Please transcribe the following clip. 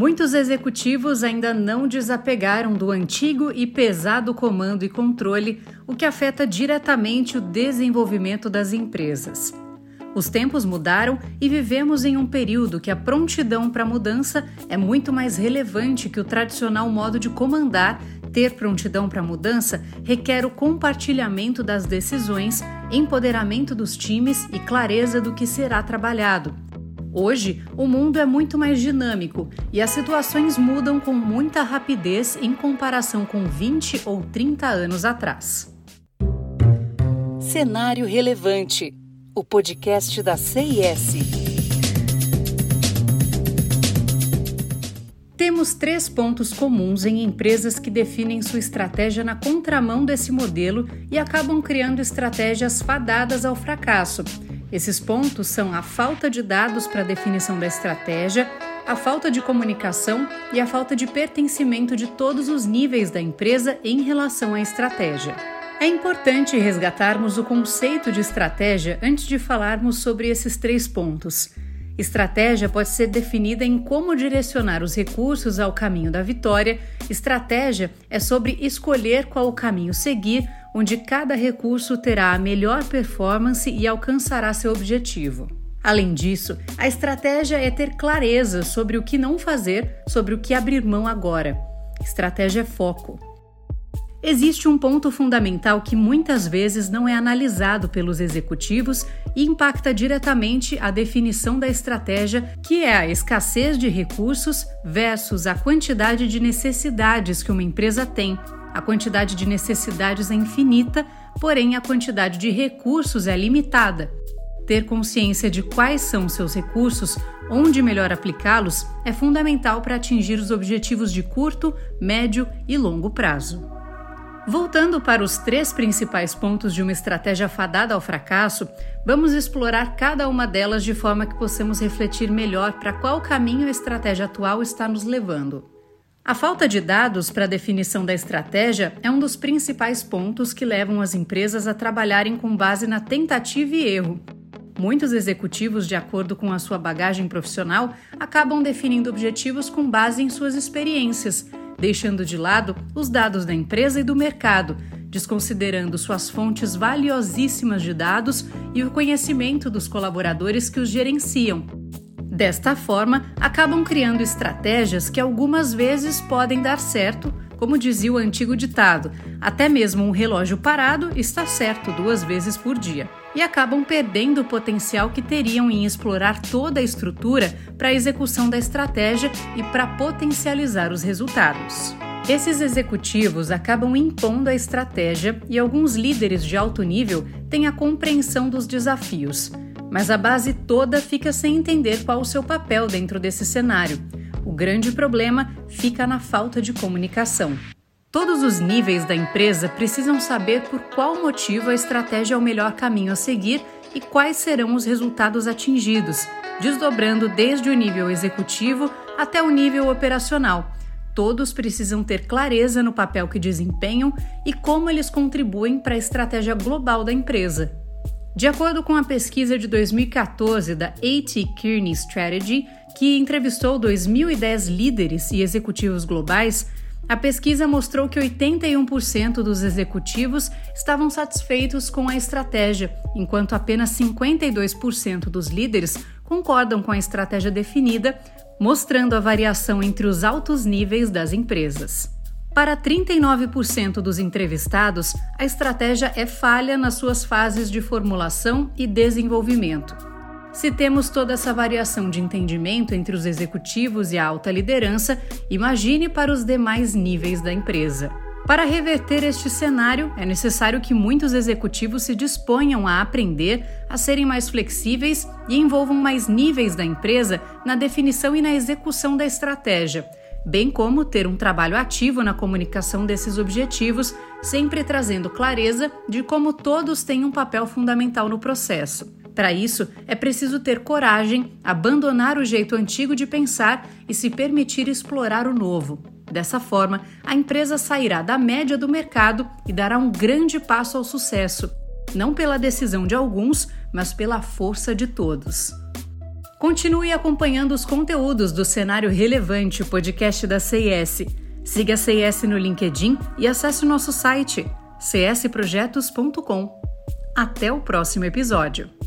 Muitos executivos ainda não desapegaram do antigo e pesado comando e controle, o que afeta diretamente o desenvolvimento das empresas. Os tempos mudaram e vivemos em um período que a prontidão para mudança é muito mais relevante que o tradicional modo de comandar. Ter prontidão para mudança requer o compartilhamento das decisões, empoderamento dos times e clareza do que será trabalhado. Hoje, o mundo é muito mais dinâmico e as situações mudam com muita rapidez em comparação com 20 ou 30 anos atrás. Cenário Relevante o podcast da CIS. Temos três pontos comuns em empresas que definem sua estratégia na contramão desse modelo e acabam criando estratégias fadadas ao fracasso esses pontos são a falta de dados para a definição da estratégia, a falta de comunicação e a falta de pertencimento de todos os níveis da empresa em relação à estratégia. É importante resgatarmos o conceito de estratégia antes de falarmos sobre esses três pontos. Estratégia pode ser definida em como direcionar os recursos ao caminho da vitória. Estratégia é sobre escolher qual o caminho seguir onde cada recurso terá a melhor performance e alcançará seu objetivo. Além disso, a estratégia é ter clareza sobre o que não fazer, sobre o que abrir mão agora. Estratégia é foco. Existe um ponto fundamental que muitas vezes não é analisado pelos executivos e impacta diretamente a definição da estratégia, que é a escassez de recursos versus a quantidade de necessidades que uma empresa tem a quantidade de necessidades é infinita, porém a quantidade de recursos é limitada. Ter consciência de quais são seus recursos, onde melhor aplicá-los, é fundamental para atingir os objetivos de curto, médio e longo prazo. Voltando para os três principais pontos de uma estratégia fadada ao fracasso, vamos explorar cada uma delas de forma que possamos refletir melhor para qual caminho a estratégia atual está nos levando. A falta de dados para a definição da estratégia é um dos principais pontos que levam as empresas a trabalharem com base na tentativa e erro. Muitos executivos, de acordo com a sua bagagem profissional, acabam definindo objetivos com base em suas experiências, deixando de lado os dados da empresa e do mercado, desconsiderando suas fontes valiosíssimas de dados e o conhecimento dos colaboradores que os gerenciam Desta forma, acabam criando estratégias que algumas vezes podem dar certo, como dizia o antigo ditado: até mesmo um relógio parado está certo duas vezes por dia. E acabam perdendo o potencial que teriam em explorar toda a estrutura para a execução da estratégia e para potencializar os resultados. Esses executivos acabam impondo a estratégia e alguns líderes de alto nível têm a compreensão dos desafios mas a base toda fica sem entender qual o seu papel dentro desse cenário. O grande problema fica na falta de comunicação. Todos os níveis da empresa precisam saber por qual motivo a estratégia é o melhor caminho a seguir e quais serão os resultados atingidos, desdobrando desde o nível executivo até o nível operacional. Todos precisam ter clareza no papel que desempenham e como eles contribuem para a estratégia global da empresa. De acordo com a pesquisa de 2014 da AT Kearney Strategy, que entrevistou 2010 líderes e executivos globais, a pesquisa mostrou que 81% dos executivos estavam satisfeitos com a estratégia, enquanto apenas 52% dos líderes concordam com a estratégia definida, mostrando a variação entre os altos níveis das empresas. Para 39% dos entrevistados, a estratégia é falha nas suas fases de formulação e desenvolvimento. Se temos toda essa variação de entendimento entre os executivos e a alta liderança, imagine para os demais níveis da empresa. Para reverter este cenário, é necessário que muitos executivos se disponham a aprender, a serem mais flexíveis e envolvam mais níveis da empresa na definição e na execução da estratégia bem como ter um trabalho ativo na comunicação desses objetivos, sempre trazendo clareza de como todos têm um papel fundamental no processo. Para isso, é preciso ter coragem, abandonar o jeito antigo de pensar e se permitir explorar o novo. Dessa forma, a empresa sairá da média do mercado e dará um grande passo ao sucesso, não pela decisão de alguns, mas pela força de todos. Continue acompanhando os conteúdos do Cenário Relevante, o podcast da CIS. Siga a CIS no LinkedIn e acesse o nosso site csprojetos.com. Até o próximo episódio.